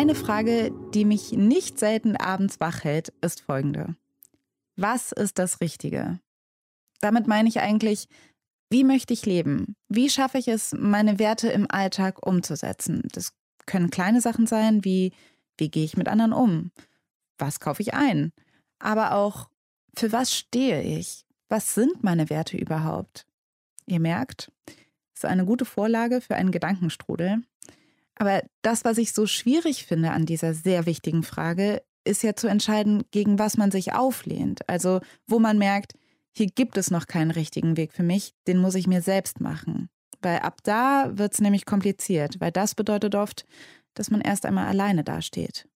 Eine Frage, die mich nicht selten abends wach hält, ist folgende. Was ist das Richtige? Damit meine ich eigentlich, wie möchte ich leben? Wie schaffe ich es, meine Werte im Alltag umzusetzen? Das können kleine Sachen sein, wie wie gehe ich mit anderen um? Was kaufe ich ein? Aber auch, für was stehe ich? Was sind meine Werte überhaupt? Ihr merkt, ist eine gute Vorlage für einen Gedankenstrudel. Aber das, was ich so schwierig finde an dieser sehr wichtigen Frage, ist ja zu entscheiden, gegen was man sich auflehnt. Also wo man merkt, hier gibt es noch keinen richtigen Weg für mich, den muss ich mir selbst machen. Weil ab da wird es nämlich kompliziert, weil das bedeutet oft, dass man erst einmal alleine dasteht.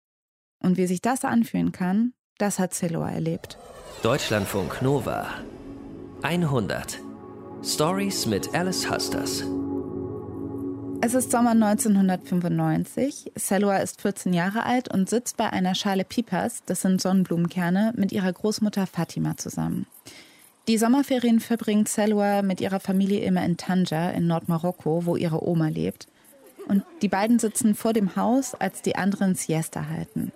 Und wie sich das anfühlen kann, das hat Celoa erlebt. Deutschlandfunk Nova 100 Stories mit Alice Husters. Es ist Sommer 1995. Selua ist 14 Jahre alt und sitzt bei einer Schale Pipas, das sind Sonnenblumenkerne, mit ihrer Großmutter Fatima zusammen. Die Sommerferien verbringt Selua mit ihrer Familie immer in Tanja in Nordmarokko, wo ihre Oma lebt. Und die beiden sitzen vor dem Haus, als die anderen Siesta halten.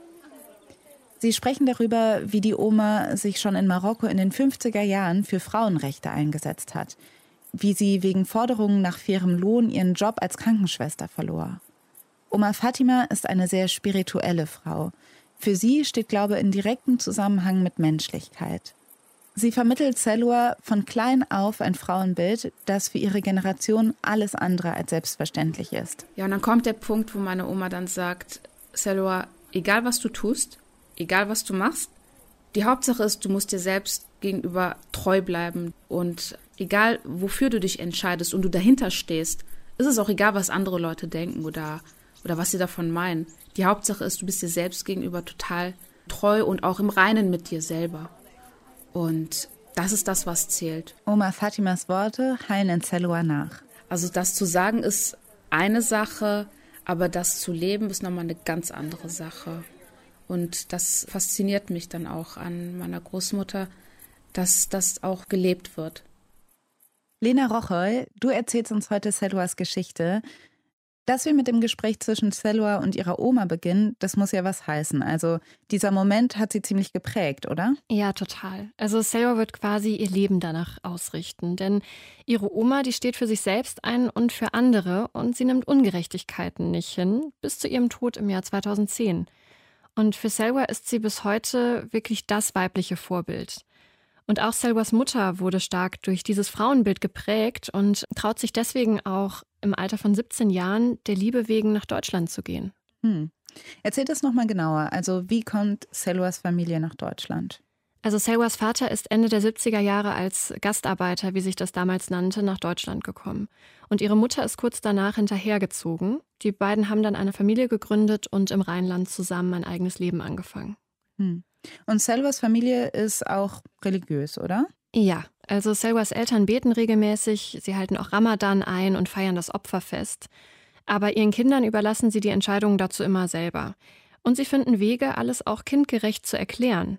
Sie sprechen darüber, wie die Oma sich schon in Marokko in den 50er Jahren für Frauenrechte eingesetzt hat, wie sie wegen Forderungen nach fairem Lohn ihren Job als Krankenschwester verlor. Oma Fatima ist eine sehr spirituelle Frau. Für sie steht Glaube in direktem Zusammenhang mit Menschlichkeit. Sie vermittelt Selua von klein auf ein Frauenbild, das für ihre Generation alles andere als selbstverständlich ist. Ja, und dann kommt der Punkt, wo meine Oma dann sagt, Selua, egal was du tust, egal was du machst, die Hauptsache ist, du musst dir selbst gegenüber treu bleiben und egal wofür du dich entscheidest und du dahinter stehst, ist es auch egal, was andere Leute denken oder, oder was sie davon meinen. Die Hauptsache ist, du bist dir selbst gegenüber total treu und auch im Reinen mit dir selber. Und das ist das, was zählt. Oma Fatimas Worte heilen in Zelua nach. Also das zu sagen ist eine Sache, aber das zu leben ist nochmal eine ganz andere Sache. Und das fasziniert mich dann auch an meiner Großmutter, dass das auch gelebt wird. Lena Rocholl, du erzählst uns heute Selwas Geschichte. Dass wir mit dem Gespräch zwischen Selwa und ihrer Oma beginnen, das muss ja was heißen. Also dieser Moment hat sie ziemlich geprägt, oder? Ja, total. Also Selwa wird quasi ihr Leben danach ausrichten. Denn ihre Oma, die steht für sich selbst ein und für andere und sie nimmt Ungerechtigkeiten nicht hin, bis zu ihrem Tod im Jahr 2010. Und für Selwa ist sie bis heute wirklich das weibliche Vorbild. Und auch Selwas Mutter wurde stark durch dieses Frauenbild geprägt und traut sich deswegen auch im Alter von 17 Jahren der Liebe wegen nach Deutschland zu gehen. Hm. Erzähl das nochmal genauer. Also, wie kommt Selwas Familie nach Deutschland? Also, Selwas Vater ist Ende der 70er Jahre als Gastarbeiter, wie sich das damals nannte, nach Deutschland gekommen. Und ihre Mutter ist kurz danach hinterhergezogen. Die beiden haben dann eine Familie gegründet und im Rheinland zusammen ein eigenes Leben angefangen. Hm. Und Selvas Familie ist auch religiös, oder? Ja, also Selvas Eltern beten regelmäßig, sie halten auch Ramadan ein und feiern das Opferfest. Aber ihren Kindern überlassen sie die Entscheidungen dazu immer selber. Und sie finden Wege, alles auch kindgerecht zu erklären.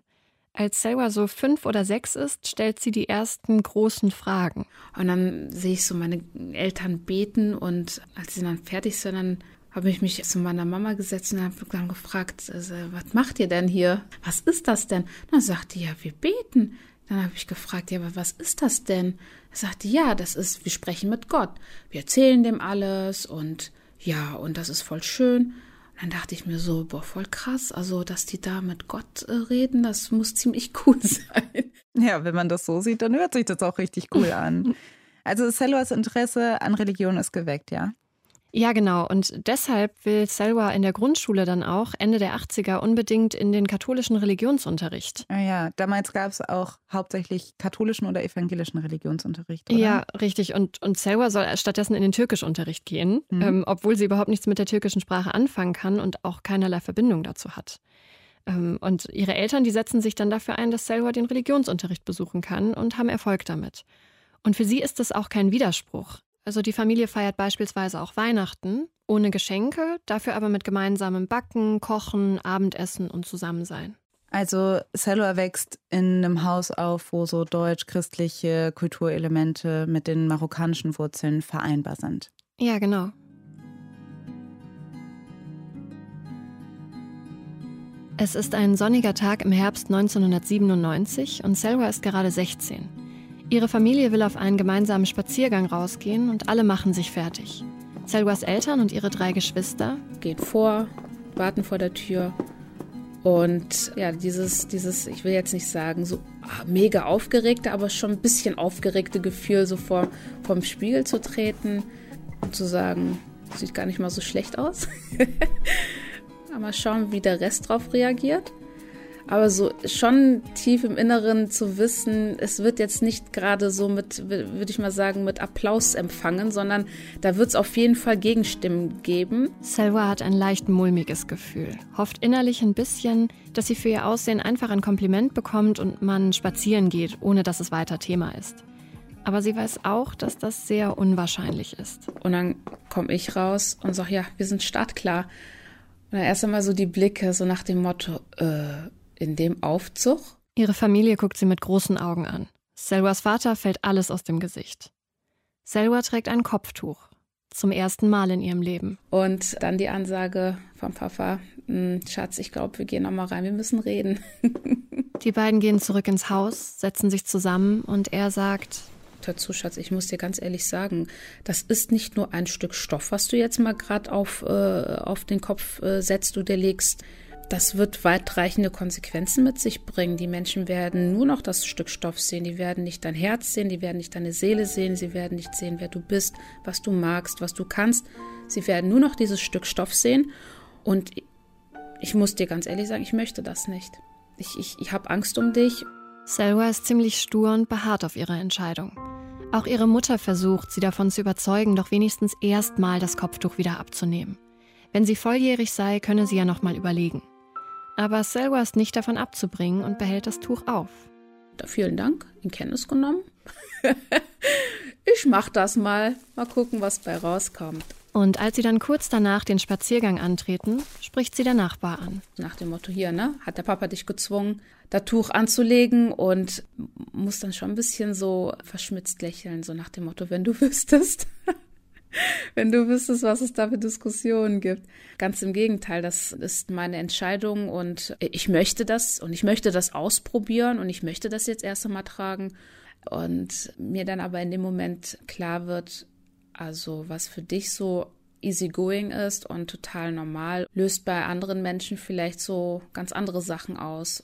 Als Selwa so fünf oder sechs ist, stellt sie die ersten großen Fragen. Und dann sehe ich so meine Eltern beten und als sie dann fertig sind, dann habe ich mich zu meiner Mama gesetzt und habe dann gefragt, also, was macht ihr denn hier? Was ist das denn? Dann sagte die, ja, wir beten. Dann habe ich gefragt, ja, aber was ist das denn? Er sagte, ja, das ist, wir sprechen mit Gott. Wir erzählen dem alles und ja, und das ist voll schön. Und dann dachte ich mir so, boah, voll krass. Also, dass die da mit Gott äh, reden, das muss ziemlich cool sein. Ja, wenn man das so sieht, dann hört sich das auch richtig cool an. Also, Selwas Interesse an Religion ist geweckt, ja? Ja, genau. Und deshalb will Selwa in der Grundschule dann auch Ende der 80er unbedingt in den katholischen Religionsunterricht. Ja, ah ja. damals gab es auch hauptsächlich katholischen oder evangelischen Religionsunterricht. Oder? Ja, richtig. Und, und Selwa soll stattdessen in den Türkischunterricht gehen, mhm. ähm, obwohl sie überhaupt nichts mit der türkischen Sprache anfangen kann und auch keinerlei Verbindung dazu hat. Ähm, und ihre Eltern, die setzen sich dann dafür ein, dass Selwa den Religionsunterricht besuchen kann und haben Erfolg damit. Und für sie ist das auch kein Widerspruch. Also die Familie feiert beispielsweise auch Weihnachten ohne Geschenke, dafür aber mit gemeinsamem Backen, Kochen, Abendessen und Zusammensein. Also Selwa wächst in einem Haus auf, wo so deutsch-christliche Kulturelemente mit den marokkanischen Wurzeln vereinbar sind. Ja, genau. Es ist ein sonniger Tag im Herbst 1997 und Selwa ist gerade 16. Ihre Familie will auf einen gemeinsamen Spaziergang rausgehen und alle machen sich fertig. Selwas Eltern und ihre drei Geschwister gehen vor, warten vor der Tür. Und ja, dieses, dieses, ich will jetzt nicht sagen, so ah, mega aufgeregte, aber schon ein bisschen aufgeregte Gefühl, so vor, vorm Spiegel zu treten und zu sagen, sieht gar nicht mal so schlecht aus. Mal schauen, wie der Rest drauf reagiert. Aber so schon tief im Inneren zu wissen, es wird jetzt nicht gerade so mit, würde ich mal sagen, mit Applaus empfangen, sondern da wird es auf jeden Fall Gegenstimmen geben. Selva hat ein leicht mulmiges Gefühl, hofft innerlich ein bisschen, dass sie für ihr Aussehen einfach ein Kompliment bekommt und man spazieren geht, ohne dass es weiter Thema ist. Aber sie weiß auch, dass das sehr unwahrscheinlich ist. Und dann komme ich raus und sage, ja, wir sind startklar. Und dann erst einmal so die Blicke, so nach dem Motto, äh, in dem Aufzug? Ihre Familie guckt sie mit großen Augen an. Selwas Vater fällt alles aus dem Gesicht. Selwa trägt ein Kopftuch. Zum ersten Mal in ihrem Leben. Und dann die Ansage vom Papa, hm, Schatz, ich glaube, wir gehen noch mal rein, wir müssen reden. die beiden gehen zurück ins Haus, setzen sich zusammen und er sagt, dazu, Schatz, ich muss dir ganz ehrlich sagen, das ist nicht nur ein Stück Stoff, was du jetzt mal gerade auf, äh, auf den Kopf äh, setzt, du dir legst. Das wird weitreichende Konsequenzen mit sich bringen. Die Menschen werden nur noch das Stück Stoff sehen. Die werden nicht dein Herz sehen, die werden nicht deine Seele sehen, sie werden nicht sehen, wer du bist, was du magst, was du kannst. Sie werden nur noch dieses Stück Stoff sehen. Und ich muss dir ganz ehrlich sagen, ich möchte das nicht. Ich, ich, ich habe Angst um dich. Selwa ist ziemlich stur und beharrt auf ihre Entscheidung. Auch ihre Mutter versucht, sie davon zu überzeugen, doch wenigstens erstmal das Kopftuch wieder abzunehmen. Wenn sie volljährig sei, könne sie ja nochmal überlegen. Aber Selwa ist nicht davon abzubringen und behält das Tuch auf. Vielen Dank, in Kenntnis genommen. ich mach das mal. Mal gucken, was bei rauskommt. Und als sie dann kurz danach den Spaziergang antreten, spricht sie der Nachbar an. Nach dem Motto hier, ne? Hat der Papa dich gezwungen, das Tuch anzulegen und muss dann schon ein bisschen so verschmitzt lächeln, so nach dem Motto, wenn du wüsstest. wenn du wüsstest, was es da für Diskussionen gibt. Ganz im Gegenteil, das ist meine Entscheidung und ich möchte das und ich möchte das ausprobieren und ich möchte das jetzt erst einmal tragen. Und mir dann aber in dem Moment klar wird, also was für dich so easygoing ist und total normal, löst bei anderen Menschen vielleicht so ganz andere Sachen aus.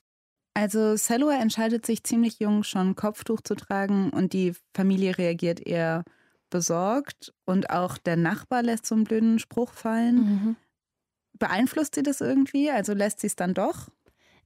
Also Selua entscheidet sich ziemlich jung schon Kopftuch zu tragen und die Familie reagiert eher besorgt und auch der Nachbar lässt so einen blöden Spruch fallen. Mhm. Beeinflusst sie das irgendwie? Also lässt sie es dann doch?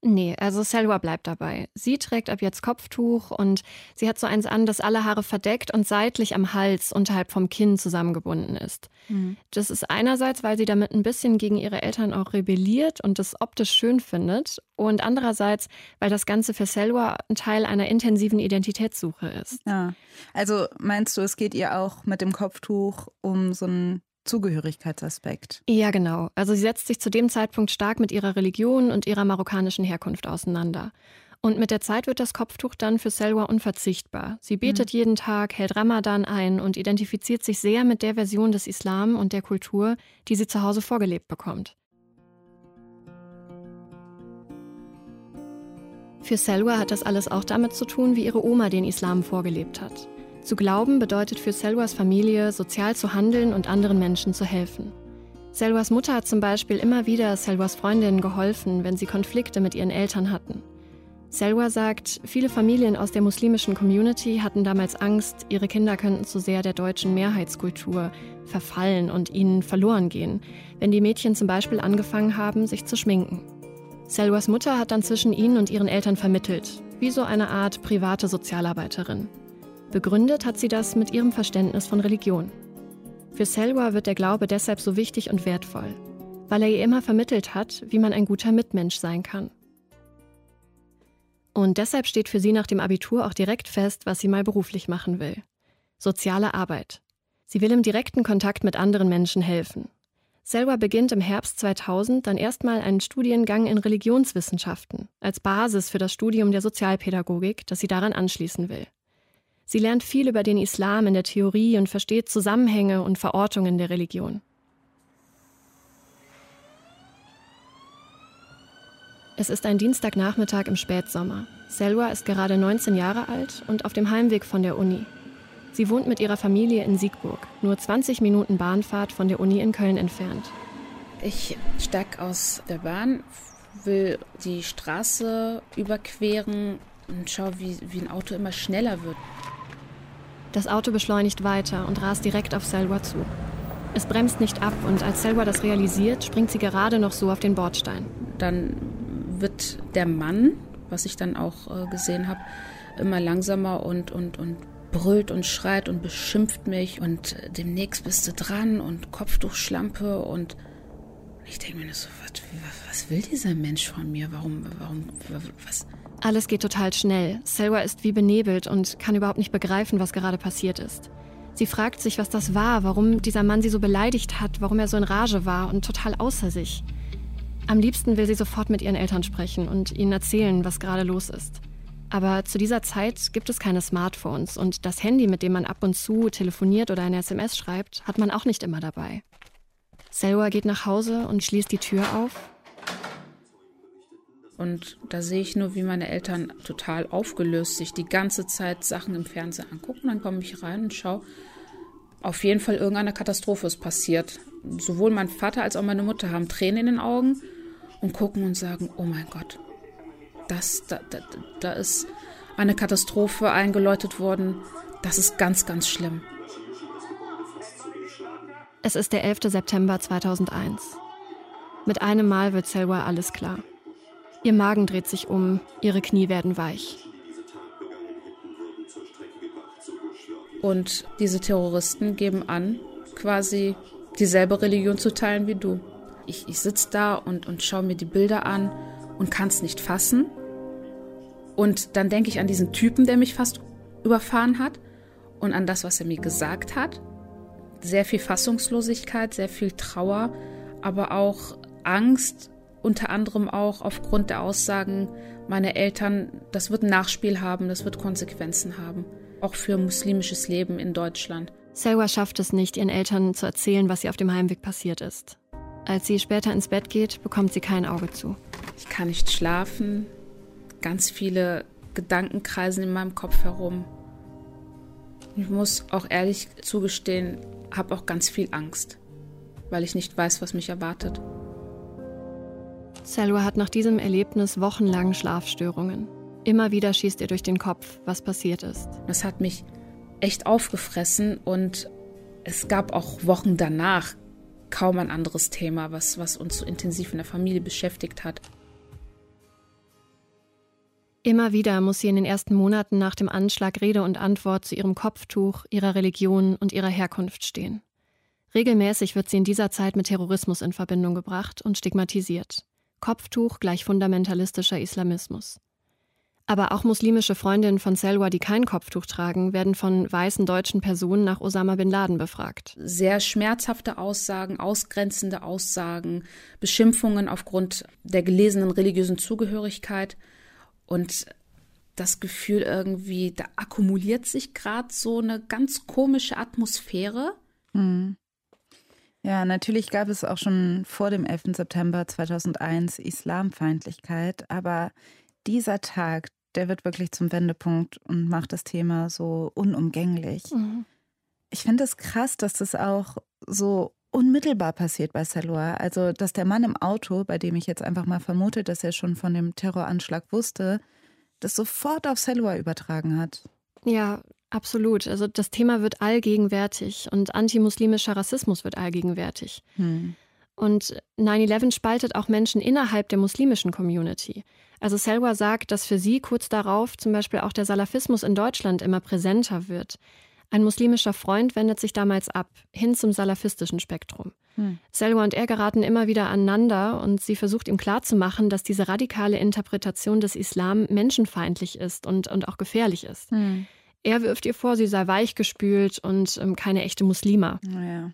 Nee, also Selwa bleibt dabei. Sie trägt ab jetzt Kopftuch und sie hat so eins an, das alle Haare verdeckt und seitlich am Hals unterhalb vom Kinn zusammengebunden ist. Mhm. Das ist einerseits, weil sie damit ein bisschen gegen ihre Eltern auch rebelliert und das optisch schön findet und andererseits, weil das Ganze für Selwa ein Teil einer intensiven Identitätssuche ist. Ja, also meinst du, es geht ihr auch mit dem Kopftuch um so ein Zugehörigkeitsaspekt. Ja, genau. Also sie setzt sich zu dem Zeitpunkt stark mit ihrer Religion und ihrer marokkanischen Herkunft auseinander. Und mit der Zeit wird das Kopftuch dann für Selwa unverzichtbar. Sie betet mhm. jeden Tag, hält Ramadan ein und identifiziert sich sehr mit der Version des Islam und der Kultur, die sie zu Hause vorgelebt bekommt. Für Selwa hat das alles auch damit zu tun, wie ihre Oma den Islam vorgelebt hat. Zu glauben bedeutet für Selwas Familie, sozial zu handeln und anderen Menschen zu helfen. Selwas Mutter hat zum Beispiel immer wieder Selwas Freundinnen geholfen, wenn sie Konflikte mit ihren Eltern hatten. Selwa sagt, viele Familien aus der muslimischen Community hatten damals Angst, ihre Kinder könnten zu sehr der deutschen Mehrheitskultur verfallen und ihnen verloren gehen, wenn die Mädchen zum Beispiel angefangen haben, sich zu schminken. Selwas Mutter hat dann zwischen ihnen und ihren Eltern vermittelt, wie so eine Art private Sozialarbeiterin. Begründet hat sie das mit ihrem Verständnis von Religion. Für Selwa wird der Glaube deshalb so wichtig und wertvoll, weil er ihr immer vermittelt hat, wie man ein guter Mitmensch sein kann. Und deshalb steht für sie nach dem Abitur auch direkt fest, was sie mal beruflich machen will. Soziale Arbeit. Sie will im direkten Kontakt mit anderen Menschen helfen. Selwa beginnt im Herbst 2000 dann erstmal einen Studiengang in Religionswissenschaften als Basis für das Studium der Sozialpädagogik, das sie daran anschließen will. Sie lernt viel über den Islam in der Theorie und versteht Zusammenhänge und Verortungen der Religion. Es ist ein Dienstagnachmittag im Spätsommer. Selwa ist gerade 19 Jahre alt und auf dem Heimweg von der Uni. Sie wohnt mit ihrer Familie in Siegburg, nur 20 Minuten Bahnfahrt von der Uni in Köln entfernt. Ich steig aus der Bahn, will die Straße überqueren und schaue, wie, wie ein Auto immer schneller wird. Das Auto beschleunigt weiter und rast direkt auf Selwa zu. Es bremst nicht ab und als Selwa das realisiert, springt sie gerade noch so auf den Bordstein. Dann wird der Mann, was ich dann auch äh, gesehen habe, immer langsamer und, und, und brüllt und schreit und beschimpft mich und demnächst bist du dran und Kopftuchschlampe und ich denke mir so, was, was will dieser Mensch von mir? Warum, warum, was? Alles geht total schnell. Selwa ist wie benebelt und kann überhaupt nicht begreifen, was gerade passiert ist. Sie fragt sich, was das war, warum dieser Mann sie so beleidigt hat, warum er so in Rage war und total außer sich. Am liebsten will sie sofort mit ihren Eltern sprechen und ihnen erzählen, was gerade los ist. Aber zu dieser Zeit gibt es keine Smartphones und das Handy, mit dem man ab und zu telefoniert oder eine SMS schreibt, hat man auch nicht immer dabei. Selwa geht nach Hause und schließt die Tür auf. Und da sehe ich nur, wie meine Eltern total aufgelöst sich die ganze Zeit Sachen im Fernsehen angucken. Dann komme ich rein und schaue, auf jeden Fall irgendeine Katastrophe ist passiert. Sowohl mein Vater als auch meine Mutter haben Tränen in den Augen und gucken und sagen, oh mein Gott, das, da, da, da ist eine Katastrophe eingeläutet worden. Das ist ganz, ganz schlimm. Es ist der 11. September 2001. Mit einem Mal wird Selwa alles klar. Ihr Magen dreht sich um, ihre Knie werden weich. Und diese Terroristen geben an, quasi dieselbe Religion zu teilen wie du. Ich, ich sitze da und, und schaue mir die Bilder an und kann es nicht fassen. Und dann denke ich an diesen Typen, der mich fast überfahren hat und an das, was er mir gesagt hat. Sehr viel Fassungslosigkeit, sehr viel Trauer, aber auch Angst, unter anderem auch aufgrund der Aussagen meiner Eltern, das wird ein Nachspiel haben, das wird Konsequenzen haben, auch für muslimisches Leben in Deutschland. Selwa schafft es nicht, ihren Eltern zu erzählen, was ihr auf dem Heimweg passiert ist. Als sie später ins Bett geht, bekommt sie kein Auge zu. Ich kann nicht schlafen, ganz viele Gedanken kreisen in meinem Kopf herum. Ich muss auch ehrlich zugestehen, habe auch ganz viel Angst, weil ich nicht weiß, was mich erwartet. Selwa hat nach diesem Erlebnis wochenlang Schlafstörungen. Immer wieder schießt ihr durch den Kopf, was passiert ist. Das hat mich echt aufgefressen und es gab auch Wochen danach kaum ein anderes Thema, was, was uns so intensiv in der Familie beschäftigt hat. Immer wieder muss sie in den ersten Monaten nach dem Anschlag Rede und Antwort zu ihrem Kopftuch, ihrer Religion und ihrer Herkunft stehen. Regelmäßig wird sie in dieser Zeit mit Terrorismus in Verbindung gebracht und stigmatisiert. Kopftuch gleich fundamentalistischer Islamismus. Aber auch muslimische Freundinnen von Selwa, die kein Kopftuch tragen, werden von weißen deutschen Personen nach Osama bin Laden befragt. Sehr schmerzhafte Aussagen, ausgrenzende Aussagen, Beschimpfungen aufgrund der gelesenen religiösen Zugehörigkeit. Und das Gefühl irgendwie, da akkumuliert sich gerade so eine ganz komische Atmosphäre. Mhm. Ja, natürlich gab es auch schon vor dem 11. September 2001 Islamfeindlichkeit, aber dieser Tag, der wird wirklich zum Wendepunkt und macht das Thema so unumgänglich. Mhm. Ich finde es krass, dass das auch so unmittelbar passiert bei Salwa. Also, dass der Mann im Auto, bei dem ich jetzt einfach mal vermute, dass er schon von dem Terroranschlag wusste, das sofort auf Salwa übertragen hat. Ja, absolut. Also das Thema wird allgegenwärtig und antimuslimischer Rassismus wird allgegenwärtig. Hm. Und 9-11 spaltet auch Menschen innerhalb der muslimischen Community. Also Selwa sagt, dass für sie kurz darauf zum Beispiel auch der Salafismus in Deutschland immer präsenter wird. Ein muslimischer Freund wendet sich damals ab, hin zum salafistischen Spektrum. Hm. Selwa und er geraten immer wieder aneinander und sie versucht ihm klarzumachen, dass diese radikale Interpretation des Islam menschenfeindlich ist und, und auch gefährlich ist. Hm. Er wirft ihr vor, sie sei weichgespült und ähm, keine echte Muslima. Naja.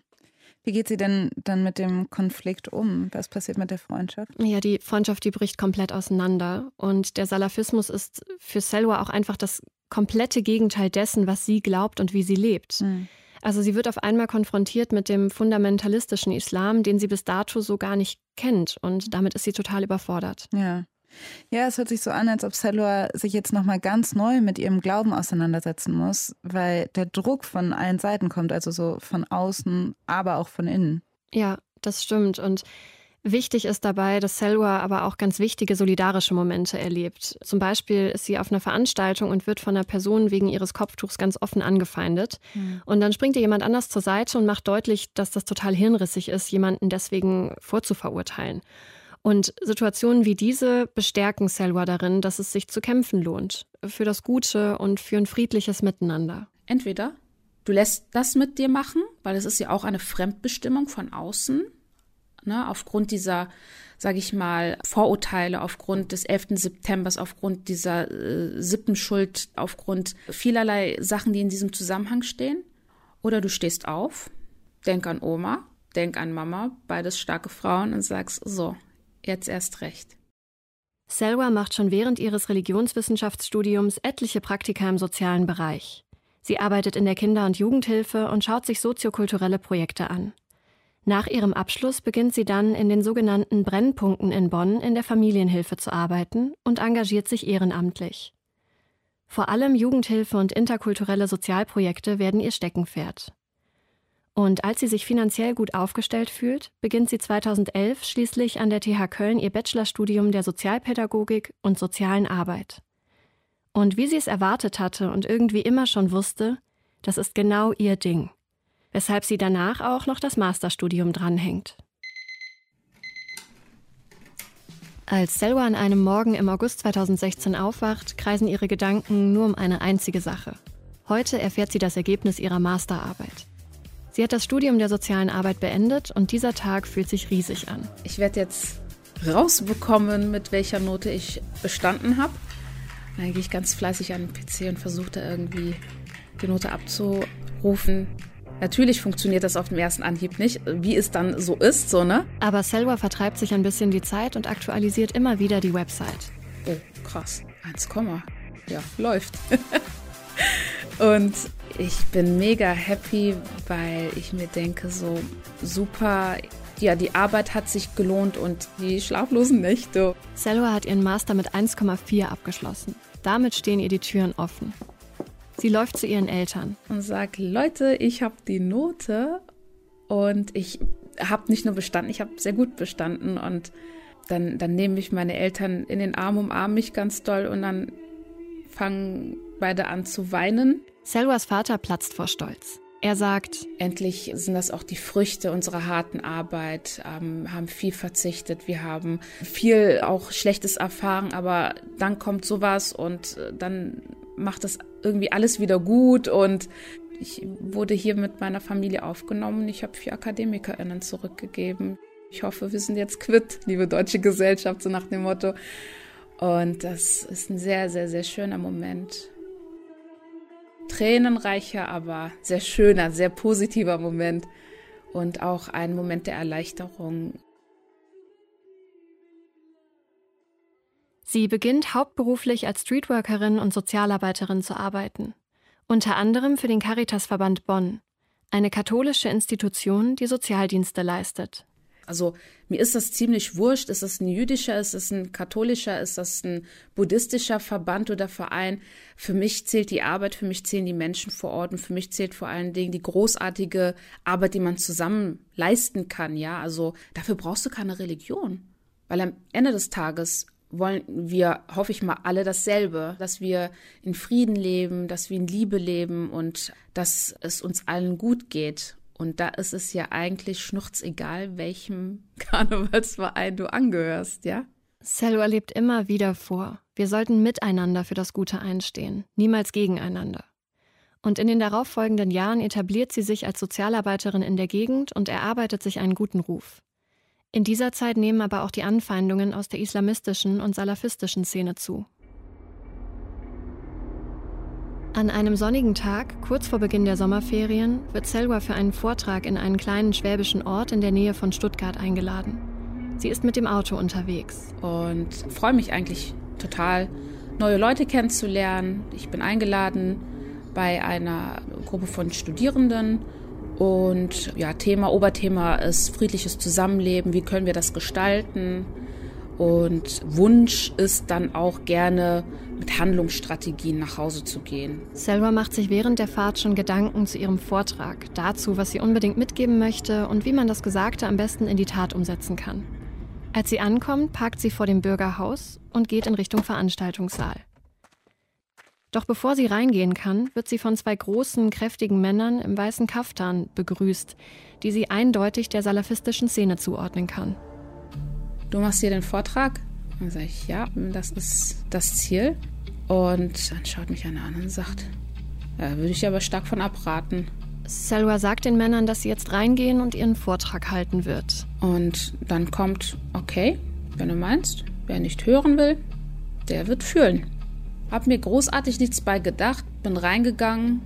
Wie geht sie denn dann mit dem Konflikt um? Was passiert mit der Freundschaft? Ja, die Freundschaft, die bricht komplett auseinander. Und der Salafismus ist für Selwa auch einfach das komplette Gegenteil dessen, was sie glaubt und wie sie lebt. Mhm. Also sie wird auf einmal konfrontiert mit dem fundamentalistischen Islam, den sie bis dato so gar nicht kennt. Und damit ist sie total überfordert. Ja. Ja, es hört sich so an, als ob Selwa sich jetzt nochmal ganz neu mit ihrem Glauben auseinandersetzen muss, weil der Druck von allen Seiten kommt, also so von außen, aber auch von innen. Ja, das stimmt. Und Wichtig ist dabei, dass Selwa aber auch ganz wichtige solidarische Momente erlebt. Zum Beispiel ist sie auf einer Veranstaltung und wird von einer Person wegen ihres Kopftuchs ganz offen angefeindet. Mhm. Und dann springt ihr jemand anders zur Seite und macht deutlich, dass das total hirnrissig ist, jemanden deswegen vorzuverurteilen. Und Situationen wie diese bestärken Selwa darin, dass es sich zu kämpfen lohnt. Für das Gute und für ein friedliches Miteinander. Entweder du lässt das mit dir machen, weil es ist ja auch eine Fremdbestimmung von außen ne, aufgrund dieser, sage ich mal, Vorurteile, aufgrund des 11. Septembers, aufgrund dieser äh, Sippenschuld, aufgrund vielerlei Sachen, die in diesem Zusammenhang stehen. Oder du stehst auf, denk an Oma, denk an Mama, beides starke Frauen und sagst, so, jetzt erst recht. Selwa macht schon während ihres Religionswissenschaftsstudiums etliche Praktika im sozialen Bereich. Sie arbeitet in der Kinder- und Jugendhilfe und schaut sich soziokulturelle Projekte an. Nach ihrem Abschluss beginnt sie dann in den sogenannten Brennpunkten in Bonn in der Familienhilfe zu arbeiten und engagiert sich ehrenamtlich. Vor allem Jugendhilfe und interkulturelle Sozialprojekte werden ihr Steckenpferd. Und als sie sich finanziell gut aufgestellt fühlt, beginnt sie 2011 schließlich an der TH Köln ihr Bachelorstudium der Sozialpädagogik und sozialen Arbeit. Und wie sie es erwartet hatte und irgendwie immer schon wusste, das ist genau ihr Ding weshalb sie danach auch noch das Masterstudium dranhängt. Als Selwa an einem Morgen im August 2016 aufwacht, kreisen ihre Gedanken nur um eine einzige Sache. Heute erfährt sie das Ergebnis ihrer Masterarbeit. Sie hat das Studium der sozialen Arbeit beendet und dieser Tag fühlt sich riesig an. Ich werde jetzt rausbekommen, mit welcher Note ich bestanden habe. Dann gehe ich ganz fleißig an den PC und versuche da irgendwie die Note abzurufen. Natürlich funktioniert das auf dem ersten Anhieb nicht, wie es dann so ist, so, ne? Aber Selwa vertreibt sich ein bisschen die Zeit und aktualisiert immer wieder die Website. Oh, krass. 1, ja, läuft. und ich bin mega happy, weil ich mir denke, so super, ja, die Arbeit hat sich gelohnt und die schlaflosen Nächte. Selwa hat ihren Master mit 1,4 abgeschlossen. Damit stehen ihr die Türen offen. Sie läuft zu ihren Eltern und sagt, Leute, ich habe die Note und ich habe nicht nur bestanden, ich habe sehr gut bestanden und dann, dann nehme ich meine Eltern in den Arm, umarme mich ganz doll und dann fangen beide an zu weinen. Selwas Vater platzt vor Stolz. Er sagt, endlich sind das auch die Früchte unserer harten Arbeit, ähm, haben viel verzichtet, wir haben viel auch Schlechtes erfahren, aber dann kommt sowas und äh, dann macht das irgendwie alles wieder gut und ich wurde hier mit meiner Familie aufgenommen. Ich habe vier AkademikerInnen zurückgegeben. Ich hoffe, wir sind jetzt quitt, liebe deutsche Gesellschaft, so nach dem Motto. Und das ist ein sehr, sehr, sehr schöner Moment. Tränenreicher, aber sehr schöner, sehr positiver Moment. Und auch ein Moment der Erleichterung. Sie beginnt hauptberuflich als Streetworkerin und Sozialarbeiterin zu arbeiten. Unter anderem für den Caritasverband Bonn, eine katholische Institution, die Sozialdienste leistet. Also mir ist das ziemlich wurscht. Ist das ein jüdischer, ist das ein katholischer, ist das ein buddhistischer Verband oder Verein? Für mich zählt die Arbeit, für mich zählen die Menschen vor Ort und für mich zählt vor allen Dingen die großartige Arbeit, die man zusammen leisten kann. Ja, also dafür brauchst du keine Religion. Weil am Ende des Tages wollen wir, hoffe ich mal, alle dasselbe, dass wir in Frieden leben, dass wir in Liebe leben und dass es uns allen gut geht. Und da ist es ja eigentlich schnurzegal, welchem Karnevalsverein du angehörst, ja? Selwa lebt immer wieder vor. Wir sollten miteinander für das Gute einstehen, niemals gegeneinander. Und in den darauffolgenden Jahren etabliert sie sich als Sozialarbeiterin in der Gegend und erarbeitet sich einen guten Ruf. In dieser Zeit nehmen aber auch die Anfeindungen aus der islamistischen und salafistischen Szene zu. An einem sonnigen Tag, kurz vor Beginn der Sommerferien, wird Selwa für einen Vortrag in einen kleinen schwäbischen Ort in der Nähe von Stuttgart eingeladen. Sie ist mit dem Auto unterwegs. Und freue mich eigentlich total, neue Leute kennenzulernen. Ich bin eingeladen bei einer Gruppe von Studierenden und ja, Thema, Oberthema ist friedliches Zusammenleben. Wie können wir das gestalten? Und Wunsch ist dann auch gerne mit Handlungsstrategien nach Hause zu gehen. Selva macht sich während der Fahrt schon Gedanken zu ihrem Vortrag, dazu, was sie unbedingt mitgeben möchte und wie man das Gesagte am besten in die Tat umsetzen kann. Als sie ankommt, parkt sie vor dem Bürgerhaus und geht in Richtung Veranstaltungssaal. Doch bevor sie reingehen kann, wird sie von zwei großen, kräftigen Männern im weißen Kaftan begrüßt, die sie eindeutig der salafistischen Szene zuordnen kann du machst hier den Vortrag? Dann sage ich, ja, das ist das Ziel. Und dann schaut mich einer an und sagt, ja, würde ich aber stark von abraten. Selwa sagt den Männern, dass sie jetzt reingehen und ihren Vortrag halten wird. Und dann kommt, okay, wenn du meinst, wer nicht hören will, der wird fühlen. Hab mir großartig nichts bei gedacht, bin reingegangen,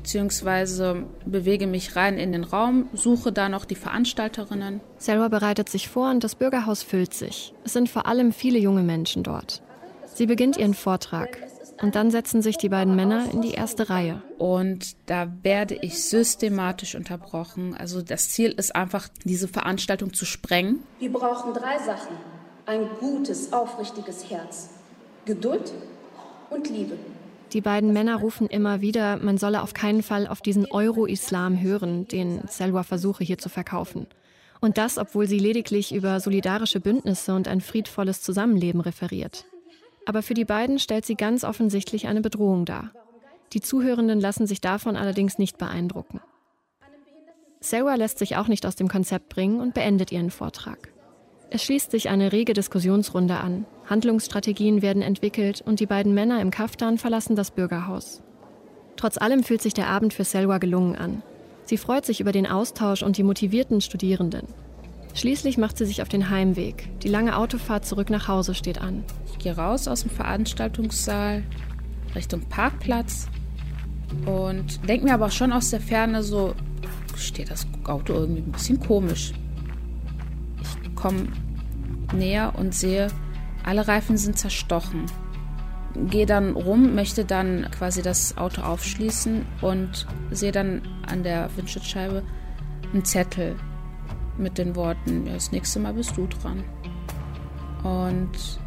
beziehungsweise bewege mich rein in den Raum, suche da noch die Veranstalterinnen. Selwa bereitet sich vor und das Bürgerhaus füllt sich. Es sind vor allem viele junge Menschen dort. Sie beginnt ihren Vortrag und dann setzen sich die beiden Männer in die erste Reihe. Und da werde ich systematisch unterbrochen. Also das Ziel ist einfach, diese Veranstaltung zu sprengen. Wir brauchen drei Sachen. Ein gutes, aufrichtiges Herz, Geduld und Liebe. Die beiden Männer rufen immer wieder, man solle auf keinen Fall auf diesen Euro-Islam hören, den Selwa versuche hier zu verkaufen. Und das, obwohl sie lediglich über solidarische Bündnisse und ein friedvolles Zusammenleben referiert. Aber für die beiden stellt sie ganz offensichtlich eine Bedrohung dar. Die Zuhörenden lassen sich davon allerdings nicht beeindrucken. Selwa lässt sich auch nicht aus dem Konzept bringen und beendet ihren Vortrag. Es schließt sich eine rege Diskussionsrunde an. Handlungsstrategien werden entwickelt und die beiden Männer im Kaftan verlassen das Bürgerhaus. Trotz allem fühlt sich der Abend für Selwa gelungen an. Sie freut sich über den Austausch und die motivierten Studierenden. Schließlich macht sie sich auf den Heimweg. Die lange Autofahrt zurück nach Hause steht an. Ich gehe raus aus dem Veranstaltungssaal Richtung Parkplatz und denke mir aber schon aus der Ferne so, steht das Auto irgendwie ein bisschen komisch komme näher und sehe, alle Reifen sind zerstochen. Gehe dann rum, möchte dann quasi das Auto aufschließen und sehe dann an der Windschutzscheibe einen Zettel mit den Worten, ja, das nächste Mal bist du dran. Und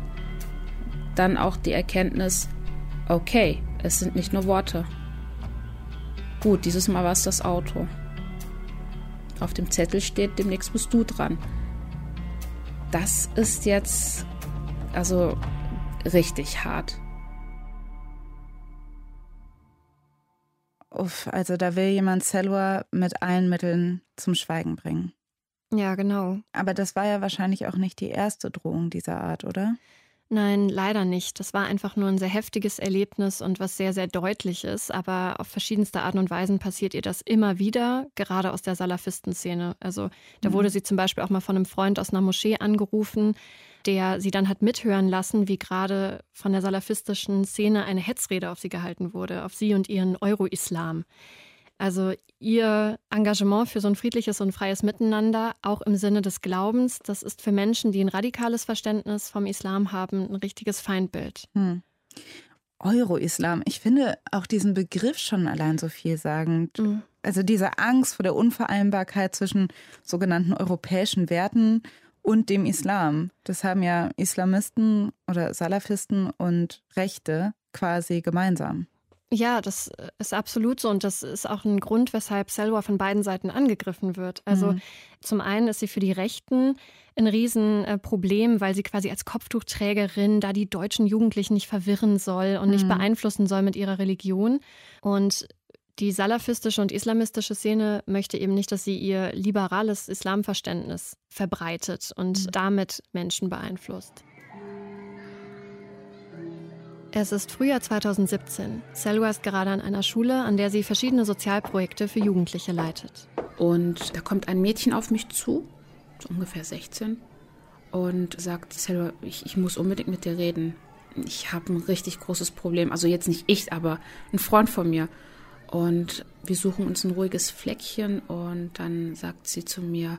dann auch die Erkenntnis, okay, es sind nicht nur Worte. Gut, dieses Mal war es das Auto. Auf dem Zettel steht, demnächst bist du dran das ist jetzt also richtig hart. Uff, also da will jemand Selwa mit allen Mitteln zum Schweigen bringen. Ja, genau. Aber das war ja wahrscheinlich auch nicht die erste Drohung dieser Art, oder? Nein, leider nicht. Das war einfach nur ein sehr heftiges Erlebnis und was sehr, sehr deutlich ist. Aber auf verschiedenste Arten und Weisen passiert ihr das immer wieder, gerade aus der Salafistenszene. Also da mhm. wurde sie zum Beispiel auch mal von einem Freund aus einer Moschee angerufen, der sie dann hat mithören lassen, wie gerade von der salafistischen Szene eine Hetzrede auf sie gehalten wurde, auf sie und ihren Euro-Islam. Also ihr Engagement für so ein friedliches und freies Miteinander, auch im Sinne des Glaubens, das ist für Menschen, die ein radikales Verständnis vom Islam haben, ein richtiges Feindbild. Hm. Euro-Islam, ich finde auch diesen Begriff schon allein so vielsagend. Mhm. Also diese Angst vor der Unvereinbarkeit zwischen sogenannten europäischen Werten und dem Islam. Das haben ja Islamisten oder Salafisten und Rechte quasi gemeinsam. Ja, das ist absolut so und das ist auch ein Grund, weshalb Selwa von beiden Seiten angegriffen wird. Also mhm. zum einen ist sie für die Rechten ein Riesenproblem, weil sie quasi als Kopftuchträgerin da die deutschen Jugendlichen nicht verwirren soll und mhm. nicht beeinflussen soll mit ihrer Religion. Und die salafistische und islamistische Szene möchte eben nicht, dass sie ihr liberales Islamverständnis verbreitet und mhm. damit Menschen beeinflusst. Es ist Frühjahr 2017. Selwa ist gerade an einer Schule, an der sie verschiedene Sozialprojekte für Jugendliche leitet. Und da kommt ein Mädchen auf mich zu, so ungefähr 16, und sagt, Selwa, ich, ich muss unbedingt mit dir reden. Ich habe ein richtig großes Problem. Also jetzt nicht ich, aber ein Freund von mir. Und wir suchen uns ein ruhiges Fleckchen und dann sagt sie zu mir,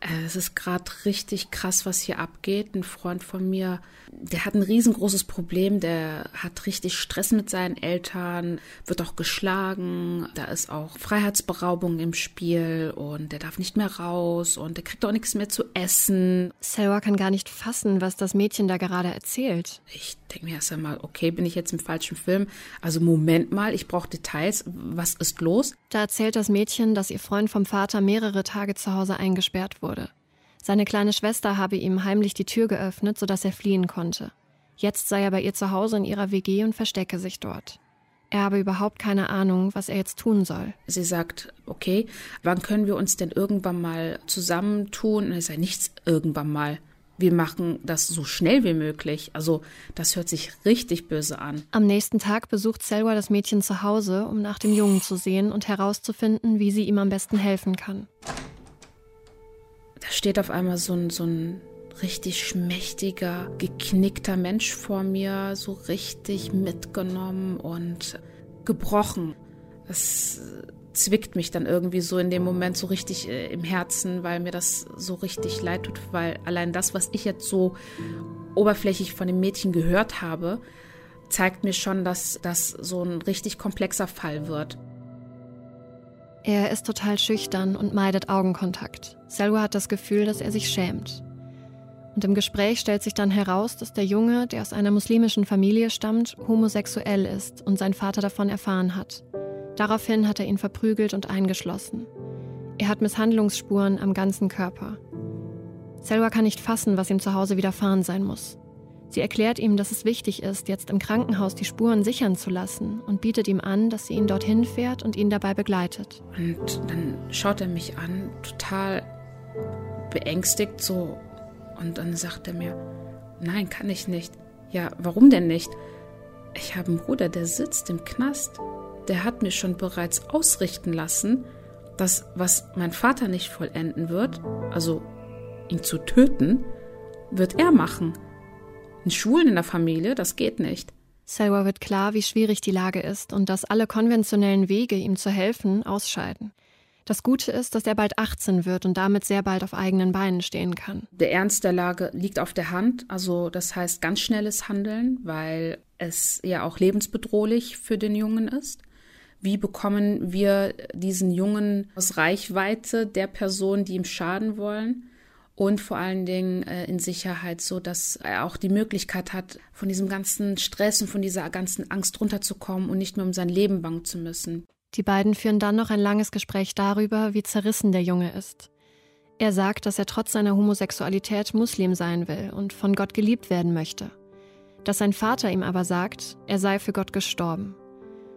es ist gerade richtig krass, was hier abgeht. Ein Freund von mir, der hat ein riesengroßes Problem. Der hat richtig Stress mit seinen Eltern, wird auch geschlagen. Da ist auch Freiheitsberaubung im Spiel und der darf nicht mehr raus und der kriegt auch nichts mehr zu essen. Selwa kann gar nicht fassen, was das Mädchen da gerade erzählt. Ich denke mir erst einmal, okay, bin ich jetzt im falschen Film? Also Moment mal, ich brauche Details. Was ist los? Da erzählt das Mädchen, dass ihr Freund vom Vater mehrere Tage zu Hause eingesperrt wurde. Seine kleine Schwester habe ihm heimlich die Tür geöffnet, sodass er fliehen konnte. Jetzt sei er bei ihr zu Hause in ihrer WG und verstecke sich dort. Er habe überhaupt keine Ahnung, was er jetzt tun soll. Sie sagt, okay, wann können wir uns denn irgendwann mal zusammentun? Und er sagt, nichts irgendwann mal. Wir machen das so schnell wie möglich. Also, das hört sich richtig böse an. Am nächsten Tag besucht Selwa das Mädchen zu Hause, um nach dem Jungen zu sehen und herauszufinden, wie sie ihm am besten helfen kann da steht auf einmal so ein, so ein richtig schmächtiger, geknickter Mensch vor mir, so richtig mitgenommen und gebrochen. Das zwickt mich dann irgendwie so in dem Moment so richtig äh, im Herzen, weil mir das so richtig leid tut, weil allein das, was ich jetzt so oberflächlich von dem Mädchen gehört habe, zeigt mir schon, dass das so ein richtig komplexer Fall wird. Er ist total schüchtern und meidet Augenkontakt. Selwa hat das Gefühl, dass er sich schämt. Und im Gespräch stellt sich dann heraus, dass der Junge, der aus einer muslimischen Familie stammt, homosexuell ist und sein Vater davon erfahren hat. Daraufhin hat er ihn verprügelt und eingeschlossen. Er hat Misshandlungsspuren am ganzen Körper. Selwa kann nicht fassen, was ihm zu Hause widerfahren sein muss. Sie erklärt ihm, dass es wichtig ist, jetzt im Krankenhaus die Spuren sichern zu lassen und bietet ihm an, dass sie ihn dorthin fährt und ihn dabei begleitet. Und dann schaut er mich an, total beängstigt so. Und dann sagt er mir, nein, kann ich nicht. Ja, warum denn nicht? Ich habe einen Bruder, der sitzt im Knast. Der hat mir schon bereits ausrichten lassen, dass was mein Vater nicht vollenden wird, also ihn zu töten, wird er machen. In Schulen in der Familie, das geht nicht. Selwa wird klar, wie schwierig die Lage ist und dass alle konventionellen Wege, ihm zu helfen, ausscheiden. Das Gute ist, dass er bald 18 wird und damit sehr bald auf eigenen Beinen stehen kann. Der Ernst der Lage liegt auf der Hand, also das heißt ganz schnelles Handeln, weil es ja auch lebensbedrohlich für den Jungen ist. Wie bekommen wir diesen Jungen aus Reichweite der Personen, die ihm schaden wollen? und vor allen Dingen äh, in Sicherheit, so dass er auch die Möglichkeit hat, von diesem ganzen Stress und von dieser ganzen Angst runterzukommen und nicht mehr um sein Leben bangen zu müssen. Die beiden führen dann noch ein langes Gespräch darüber, wie zerrissen der Junge ist. Er sagt, dass er trotz seiner Homosexualität Muslim sein will und von Gott geliebt werden möchte. Dass sein Vater ihm aber sagt, er sei für Gott gestorben.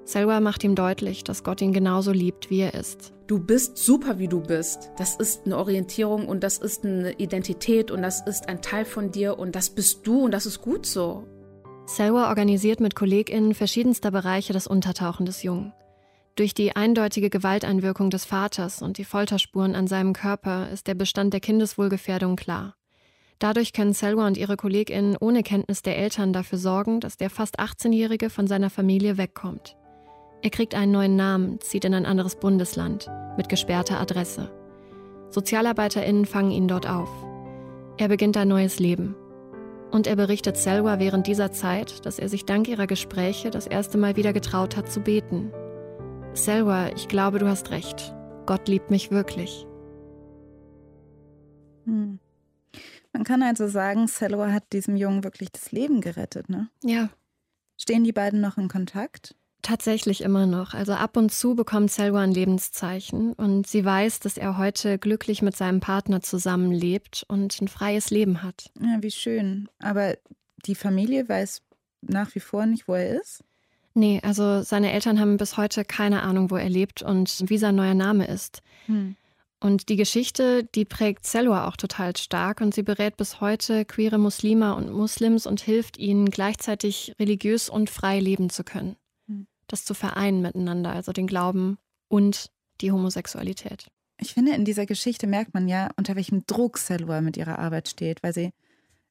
Selwa macht ihm deutlich, dass Gott ihn genauso liebt, wie er ist. Du bist super, wie du bist. Das ist eine Orientierung und das ist eine Identität und das ist ein Teil von dir und das bist du und das ist gut so. Selwa organisiert mit KollegInnen verschiedenster Bereiche das Untertauchen des Jungen. Durch die eindeutige Gewalteinwirkung des Vaters und die Folterspuren an seinem Körper ist der Bestand der Kindeswohlgefährdung klar. Dadurch können Selwa und ihre KollegInnen ohne Kenntnis der Eltern dafür sorgen, dass der fast 18-Jährige von seiner Familie wegkommt. Er kriegt einen neuen Namen, zieht in ein anderes Bundesland mit gesperrter Adresse. SozialarbeiterInnen fangen ihn dort auf. Er beginnt ein neues Leben. Und er berichtet Selwa während dieser Zeit, dass er sich dank ihrer Gespräche das erste Mal wieder getraut hat zu beten. Selwa, ich glaube, du hast recht. Gott liebt mich wirklich. Hm. Man kann also sagen, Selwa hat diesem Jungen wirklich das Leben gerettet, ne? Ja. Stehen die beiden noch in Kontakt? Tatsächlich immer noch. Also ab und zu bekommt Selwa ein Lebenszeichen und sie weiß, dass er heute glücklich mit seinem Partner zusammenlebt und ein freies Leben hat. Ja, wie schön. Aber die Familie weiß nach wie vor nicht, wo er ist? Nee, also seine Eltern haben bis heute keine Ahnung, wo er lebt und wie sein neuer Name ist. Hm. Und die Geschichte, die prägt Selwa auch total stark und sie berät bis heute queere Muslime und Muslims und hilft ihnen gleichzeitig religiös und frei leben zu können das zu vereinen miteinander, also den Glauben und die Homosexualität. Ich finde, in dieser Geschichte merkt man ja, unter welchem Druck Selwa mit ihrer Arbeit steht, weil sie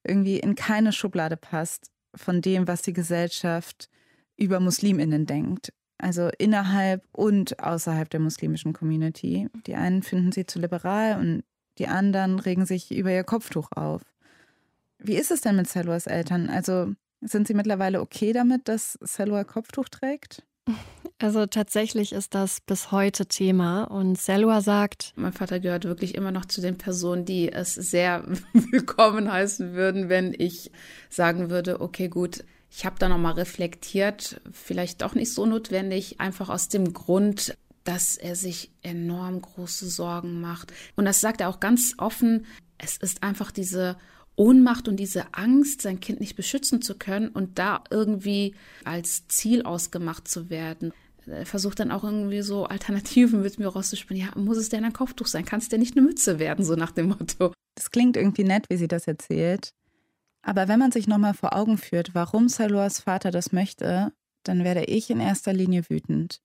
irgendwie in keine Schublade passt von dem, was die Gesellschaft über Musliminnen denkt. Also innerhalb und außerhalb der muslimischen Community. Die einen finden sie zu liberal und Die anderen regen sich über ihr Kopftuch auf. Wie ist es denn mit Selwas Eltern? Also sind sie mittlerweile okay damit, dass Selwa Kopftuch trägt? Also tatsächlich ist das bis heute Thema und Selwa sagt, mein Vater gehört wirklich immer noch zu den Personen, die es sehr willkommen heißen würden, wenn ich sagen würde, okay, gut, ich habe da nochmal reflektiert, vielleicht doch nicht so notwendig, einfach aus dem Grund, dass er sich enorm große Sorgen macht. Und das sagt er auch ganz offen, es ist einfach diese Ohnmacht und diese Angst, sein Kind nicht beschützen zu können und da irgendwie als Ziel ausgemacht zu werden. Er versucht dann auch irgendwie so Alternativen mit mir rauszuspielen. Ja, muss es denn ein Kopftuch sein? Kann es denn nicht eine Mütze werden? So nach dem Motto. Das klingt irgendwie nett, wie sie das erzählt. Aber wenn man sich nochmal vor Augen führt, warum Salors Vater das möchte, dann werde ich in erster Linie wütend.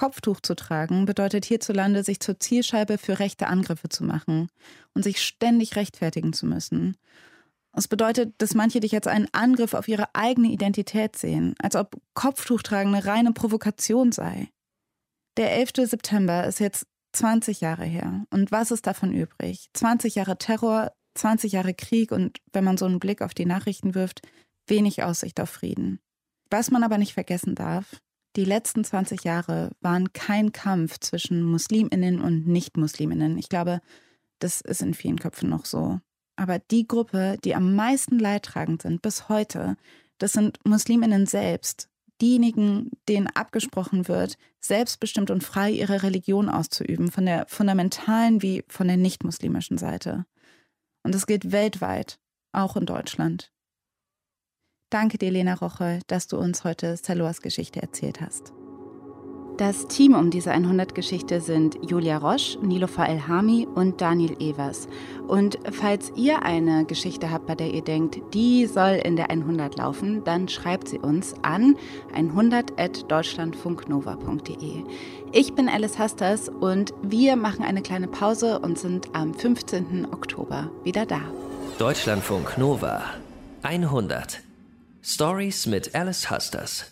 Kopftuch zu tragen bedeutet hierzulande, sich zur Zielscheibe für rechte Angriffe zu machen und sich ständig rechtfertigen zu müssen. Es bedeutet, dass manche dich als einen Angriff auf ihre eigene Identität sehen, als ob Kopftuchtragen eine reine Provokation sei. Der 11. September ist jetzt 20 Jahre her. Und was ist davon übrig? 20 Jahre Terror, 20 Jahre Krieg und, wenn man so einen Blick auf die Nachrichten wirft, wenig Aussicht auf Frieden. Was man aber nicht vergessen darf, die letzten 20 Jahre waren kein Kampf zwischen Musliminnen und Nicht-Musliminnen. Ich glaube, das ist in vielen Köpfen noch so. Aber die Gruppe, die am meisten leidtragend sind bis heute, das sind Musliminnen selbst. Diejenigen, denen abgesprochen wird, selbstbestimmt und frei ihre Religion auszuüben, von der fundamentalen wie von der nicht-muslimischen Seite. Und es gilt weltweit, auch in Deutschland. Danke dir, Lena Roche, dass du uns heute Saloas Geschichte erzählt hast. Das Team um diese 100-Geschichte sind Julia Roche, Nilofa Elhami und Daniel Evers. Und falls ihr eine Geschichte habt, bei der ihr denkt, die soll in der 100 laufen, dann schreibt sie uns an 100.deutschlandfunknova.de. Ich bin Alice Hasters und wir machen eine kleine Pause und sind am 15. Oktober wieder da. Deutschlandfunk Nova 100 Stories mit Alice Hasters